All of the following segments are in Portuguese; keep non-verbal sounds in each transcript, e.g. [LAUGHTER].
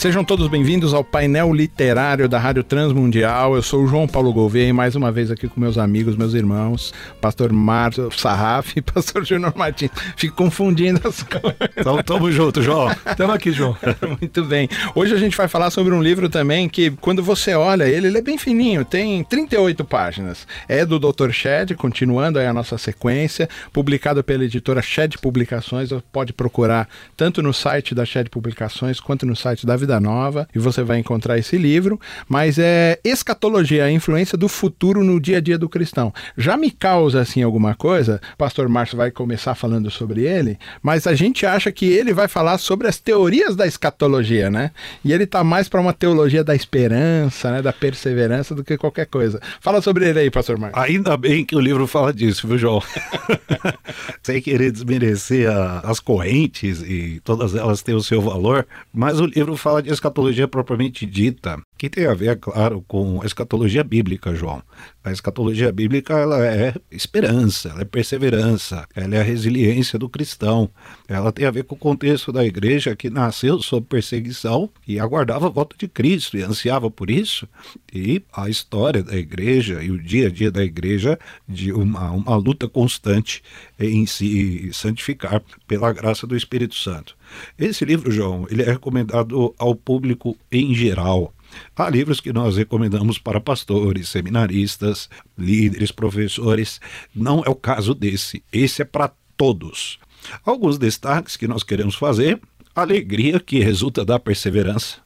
Sejam todos bem-vindos ao painel literário da Rádio Transmundial. Eu sou o João Paulo Gouveia e mais uma vez aqui com meus amigos, meus irmãos, pastor Márcio Sarraf e [LAUGHS] pastor Júnior Martins. Fico confundindo as coisas. Então, tamo junto, João. Tamo aqui, João. [LAUGHS] Muito bem. Hoje a gente vai falar sobre um livro também que, quando você olha ele, ele é bem fininho, tem 38 páginas. É do Dr. Shed, continuando aí a nossa sequência, publicado pela editora Shed Publicações. Pode procurar tanto no site da Shed Publicações quanto no site da Vida Vida Nova e você vai encontrar esse livro, mas é Escatologia, a influência do futuro no dia a dia do cristão. Já me causa assim alguma coisa, o pastor Márcio vai começar falando sobre ele, mas a gente acha que ele vai falar sobre as teorias da escatologia, né? E ele tá mais para uma teologia da esperança, né, da perseverança do que qualquer coisa. Fala sobre ele aí, pastor Márcio. Ainda bem que o livro fala disso, viu, João? [LAUGHS] Sem querer desmerecer a, as correntes e todas elas têm o seu valor, mas o livro fala de escatologia propriamente dita, que tem a ver, claro, com a escatologia bíblica, João. A escatologia bíblica ela é esperança, ela é perseverança, ela é a resiliência do cristão. Ela tem a ver com o contexto da igreja que nasceu sob perseguição e aguardava a volta de Cristo e ansiava por isso. E a história da igreja e o dia a dia da igreja de uma, uma luta constante em se santificar pela graça do Espírito Santo. Esse livro, João, ele é recomendado ao público em geral. Há livros que nós recomendamos para pastores, seminaristas, líderes, professores. Não é o caso desse. Esse é para todos. Alguns destaques que nós queremos fazer: alegria que resulta da perseverança.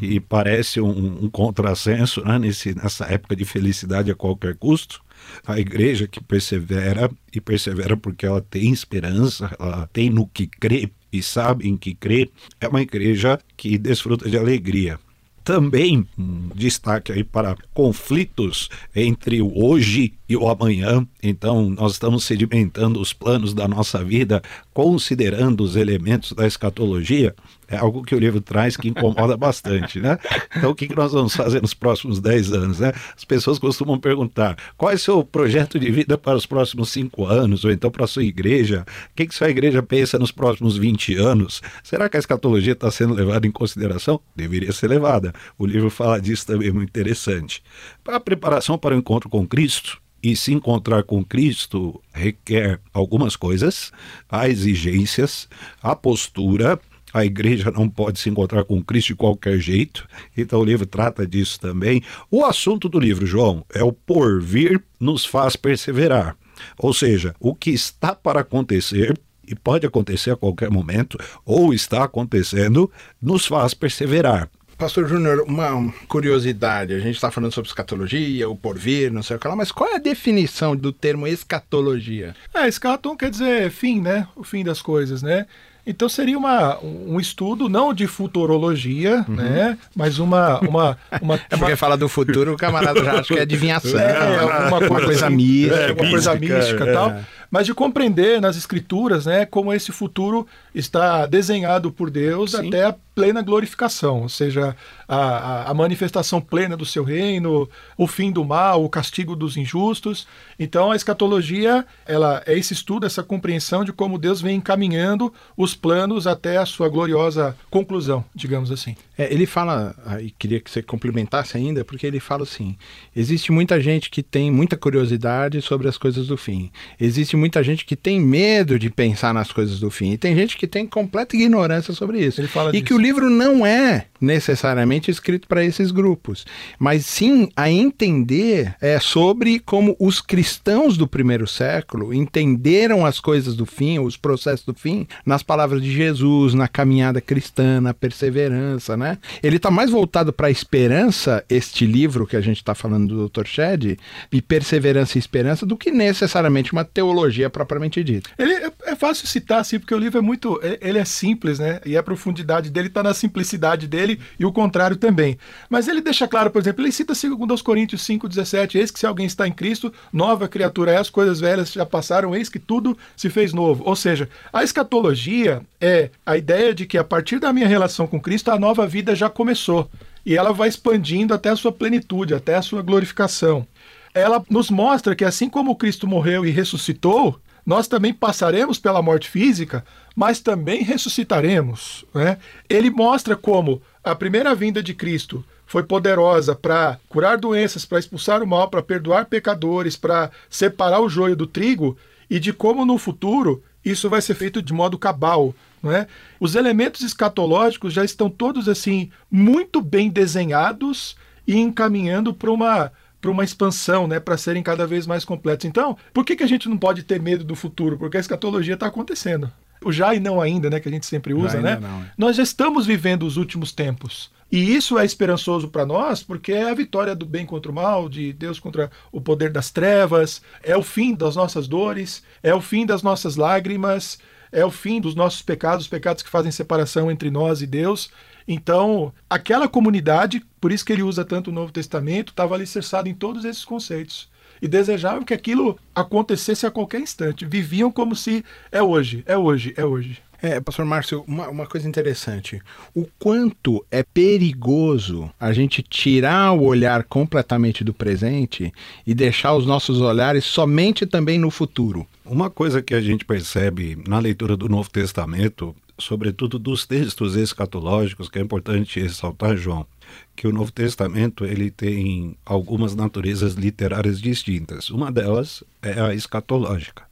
E parece um, um contrassenso né, nesse, nessa época de felicidade a qualquer custo. A igreja que persevera, e persevera porque ela tem esperança, ela tem no que crê e sabe em que crê, é uma igreja que desfruta de alegria também um destaque aí para conflitos entre o hoje e o amanhã. Então, nós estamos sedimentando os planos da nossa vida, considerando os elementos da escatologia. É algo que o livro traz que incomoda [LAUGHS] bastante, né? Então, o que nós vamos fazer nos próximos 10 anos, né? As pessoas costumam perguntar: qual é o seu projeto de vida para os próximos 5 anos, ou então para a sua igreja? O que, que sua igreja pensa nos próximos 20 anos? Será que a escatologia está sendo levada em consideração? Deveria ser levada. O livro fala disso também, é muito interessante. Para a preparação para o encontro com Cristo, e se encontrar com Cristo requer algumas coisas, há exigências, a postura, a igreja não pode se encontrar com Cristo de qualquer jeito, então o livro trata disso também. O assunto do livro, João, é o porvir nos faz perseverar. Ou seja, o que está para acontecer e pode acontecer a qualquer momento, ou está acontecendo, nos faz perseverar. Pastor Júnior, uma curiosidade. A gente está falando sobre escatologia, o porvir, não sei o que lá, mas qual é a definição do termo escatologia? É, escaton quer dizer fim, né? O fim das coisas, né? Então seria uma, um estudo não de futurologia, uhum. né? Mas uma, uma, uma [LAUGHS] É porque uma... fala do futuro, o camarada já acha que é adivinhação. É, uma, uma coisa mística, é, uma coisa mística e é. tal mas de compreender nas escrituras né, como esse futuro está desenhado por Deus Sim. até a plena glorificação, ou seja, a, a, manifestação plena do seu reino, o fim do mal, o castigo dos injustos. Então a escatologia ela é esse estudo, essa compreensão de como Deus vem encaminhando os planos até a sua gloriosa conclusão, digamos assim. É, ele fala, e queria que você complementasse ainda, porque ele fala assim: existe muita gente que tem muita curiosidade sobre as coisas do fim. Existe muita gente que tem medo de pensar nas coisas do fim. E tem gente que tem completa ignorância sobre isso. Ele fala e disso. que o livro não é necessariamente escrito para esses grupos, mas sim a entender é, sobre como os cristãos do primeiro século entenderam as coisas do fim, os processos do fim, nas palavras de Jesus, na caminhada cristã, na perseverança, né? Ele está mais voltado para a esperança, este livro que a gente está falando do Dr. Shed, e perseverança e esperança, do que necessariamente uma teologia teologia propriamente dita. Ele é, é, fácil citar, assim, porque o livro é muito. É, ele é simples, né? E a profundidade dele está na simplicidade dele e o contrário também. Mas ele deixa claro, por exemplo, ele cita 2 Coríntios 5,17: Eis que se alguém está em Cristo, nova criatura é, as coisas velhas já passaram, eis que tudo se fez novo. Ou seja, a escatologia é a ideia de que a partir da minha relação com Cristo, a nova vida já começou. E ela vai expandindo até a sua plenitude, até a sua glorificação. Ela nos mostra que assim como Cristo morreu e ressuscitou, nós também passaremos pela morte física, mas também ressuscitaremos. Né? Ele mostra como a primeira vinda de Cristo foi poderosa para curar doenças, para expulsar o mal, para perdoar pecadores, para separar o joio do trigo, e de como no futuro isso vai ser feito de modo cabal. Não é? Os elementos escatológicos já estão todos assim muito bem desenhados e encaminhando para uma para uma expansão, né, para serem cada vez mais completos. Então, por que, que a gente não pode ter medo do futuro? Porque a escatologia está acontecendo. O já e não ainda, né, que a gente sempre usa, né? Não, é. Nós já estamos vivendo os últimos tempos. E isso é esperançoso para nós, porque é a vitória do bem contra o mal, de Deus contra o poder das trevas, é o fim das nossas dores, é o fim das nossas lágrimas, é o fim dos nossos pecados, os pecados que fazem separação entre nós e Deus. Então, aquela comunidade, por isso que ele usa tanto o Novo Testamento, estava alicerçada em todos esses conceitos. E desejavam que aquilo acontecesse a qualquer instante. Viviam como se é hoje, é hoje, é hoje. É, pastor Márcio, uma, uma, coisa interessante. O quanto é perigoso a gente tirar o olhar completamente do presente e deixar os nossos olhares somente também no futuro. Uma coisa que a gente percebe na leitura do Novo Testamento sobretudo dos textos escatológicos, que é importante ressaltar, João, que o Novo Testamento ele tem algumas naturezas literárias distintas. Uma delas é a escatológica.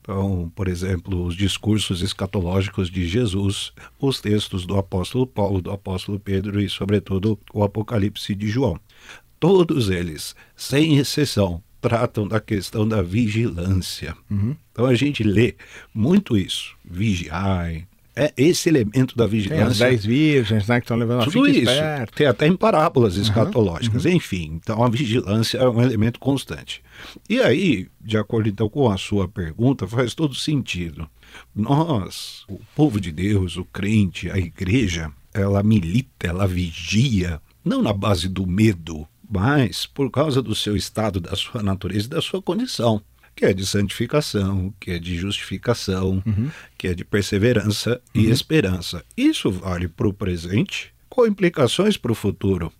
Então, por exemplo, os discursos escatológicos de Jesus, os textos do apóstolo Paulo, do apóstolo Pedro e, sobretudo, o Apocalipse de João. Todos eles, sem exceção, tratam da questão da vigilância. Uhum. Então a gente lê muito isso. Vigiai, é esse elemento da vigilância. Tem as dez virgens, né, que estão levando Tudo isso. Esperto. Tem até em parábolas escatológicas. Uhum. Enfim, então a vigilância é um elemento constante. E aí, de acordo então com a sua pergunta, faz todo sentido. Nós, o povo de Deus, o crente, a igreja, ela milita, ela vigia, não na base do medo, mas por causa do seu estado, da sua natureza e da sua condição que é de santificação, que é de justificação, uhum. que é de perseverança uhum. e esperança. Isso vale para o presente com implicações para o futuro.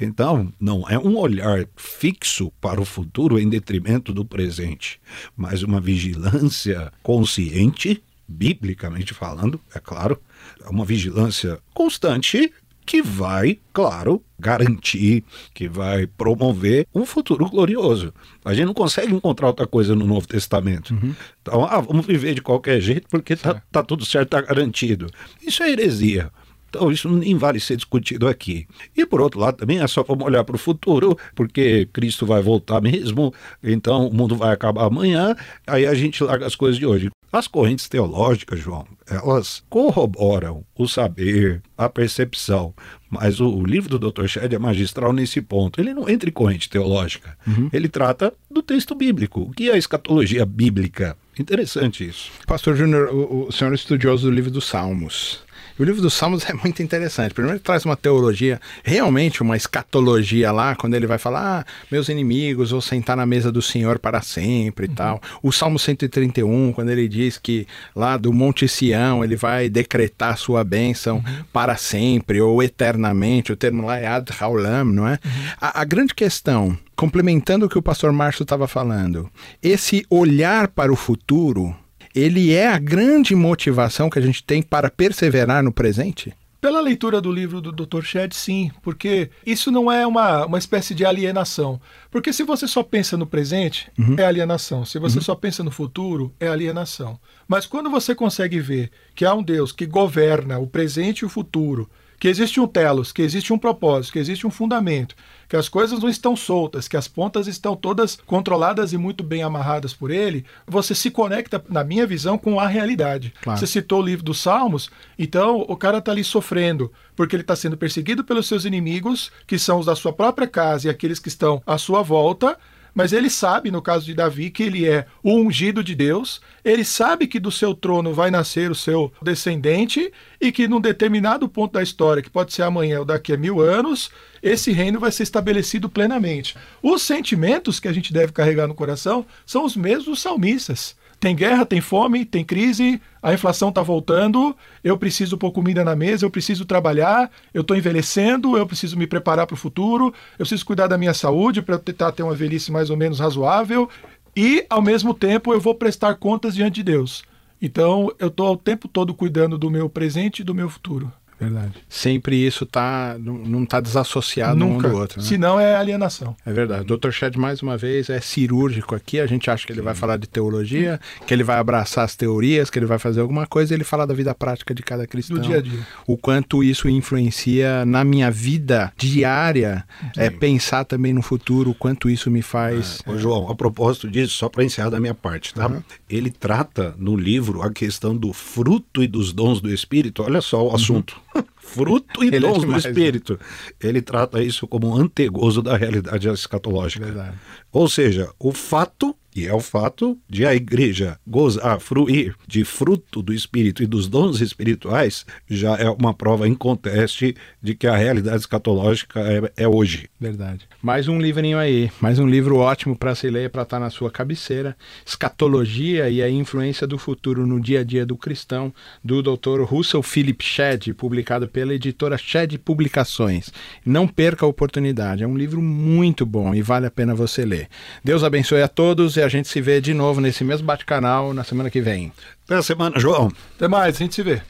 Então, não é um olhar fixo para o futuro em detrimento do presente, mas uma vigilância consciente, biblicamente falando, é claro, uma vigilância constante que vai, claro, garantir, que vai promover um futuro glorioso. A gente não consegue encontrar outra coisa no Novo Testamento. Uhum. Então, ah, vamos viver de qualquer jeito porque está tá tudo certo, está garantido. Isso é heresia. Então, isso nem vale ser discutido aqui. E, por outro lado, também é só vamos olhar para o futuro, porque Cristo vai voltar mesmo, então o mundo vai acabar amanhã, aí a gente larga as coisas de hoje. As correntes teológicas, João, elas corroboram o saber, a percepção, mas o, o livro do Dr. Shedd é magistral nesse ponto. Ele não entra em corrente teológica, uhum. ele trata do texto bíblico. O que é a escatologia bíblica? Interessante isso. Pastor Júnior, o, o senhor é estudioso do livro dos Salmos. O livro dos Salmos é muito interessante. Primeiro, ele traz uma teologia, realmente uma escatologia lá, quando ele vai falar: ah, meus inimigos vão sentar na mesa do Senhor para sempre e uhum. tal. O Salmo 131, quando ele diz que lá do Monte Sião ele vai decretar sua bênção uhum. para sempre ou eternamente. O termo lá é Ad Haulam, não é? Uhum. A, a grande questão complementando o que o pastor Márcio estava falando, esse olhar para o futuro ele é a grande motivação que a gente tem para perseverar no presente? Pela leitura do livro do Dr. Shedd, sim, porque isso não é uma, uma espécie de alienação. Porque se você só pensa no presente, uhum. é alienação. Se você uhum. só pensa no futuro, é alienação. Mas quando você consegue ver que há um Deus que governa o presente e o futuro, que existe um telos, que existe um propósito, que existe um fundamento, que as coisas não estão soltas, que as pontas estão todas controladas e muito bem amarradas por ele, você se conecta, na minha visão, com a realidade. Claro. Você citou o livro dos Salmos, então o cara está ali sofrendo, porque ele está sendo perseguido pelos seus inimigos, que são os da sua própria casa e aqueles que estão à sua volta, mas ele sabe, no caso de Davi, que ele é o ungido de Deus, ele sabe que do seu trono vai nascer o seu descendente e que num determinado ponto da história, que pode ser amanhã ou daqui a mil anos, esse reino vai ser estabelecido plenamente. Os sentimentos que a gente deve carregar no coração são os mesmos salmistas. Tem guerra, tem fome, tem crise, a inflação está voltando, eu preciso pôr comida na mesa, eu preciso trabalhar, eu estou envelhecendo, eu preciso me preparar para o futuro, eu preciso cuidar da minha saúde para tentar ter uma velhice mais ou menos razoável e, ao mesmo tempo, eu vou prestar contas diante de Deus. Então, eu estou o tempo todo cuidando do meu presente e do meu futuro. Verdade. Sempre isso tá, não está desassociado Nunca. um do outro. Né? Senão é alienação. É verdade. O Dr. Shed, mais uma vez, é cirúrgico aqui. A gente acha que ele vai falar de teologia, que ele vai abraçar as teorias, que ele vai fazer alguma coisa. Ele fala da vida prática de cada cristão. Do dia a dia. O quanto isso influencia na minha vida diária. É pensar também no futuro, o quanto isso me faz. Ô, João, a propósito disso, só para encerrar da minha parte, tá? Ele trata no livro a questão do fruto e dos dons do Espírito. Olha só o assunto. Fruto e é dons do demais, né? Espírito. Ele trata isso como um antegozo da realidade escatológica. Verdade. Ou seja, o fato, e é o fato, de a igreja gozar, fruir de fruto do Espírito e dos dons espirituais, já é uma prova inconteste de que a realidade escatológica é, é hoje. Verdade. Mais um livrinho aí, mais um livro ótimo para se ler, para estar na sua cabeceira. Escatologia e a influência do futuro no dia a dia do cristão, do Dr. Russell Philip Shedd, publicado pela editora Shedd Publicações. Não perca a oportunidade, é um livro muito bom e vale a pena você ler. Deus abençoe a todos e a gente se vê de novo nesse mesmo bate-canal na semana que vem. Até a semana, João. Até mais, a gente se vê.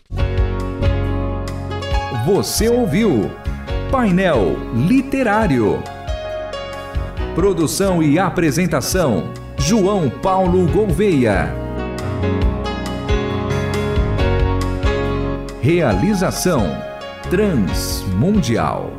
Você ouviu Painel Literário. Produção e apresentação: João Paulo Gouveia. Realização: Transmundial.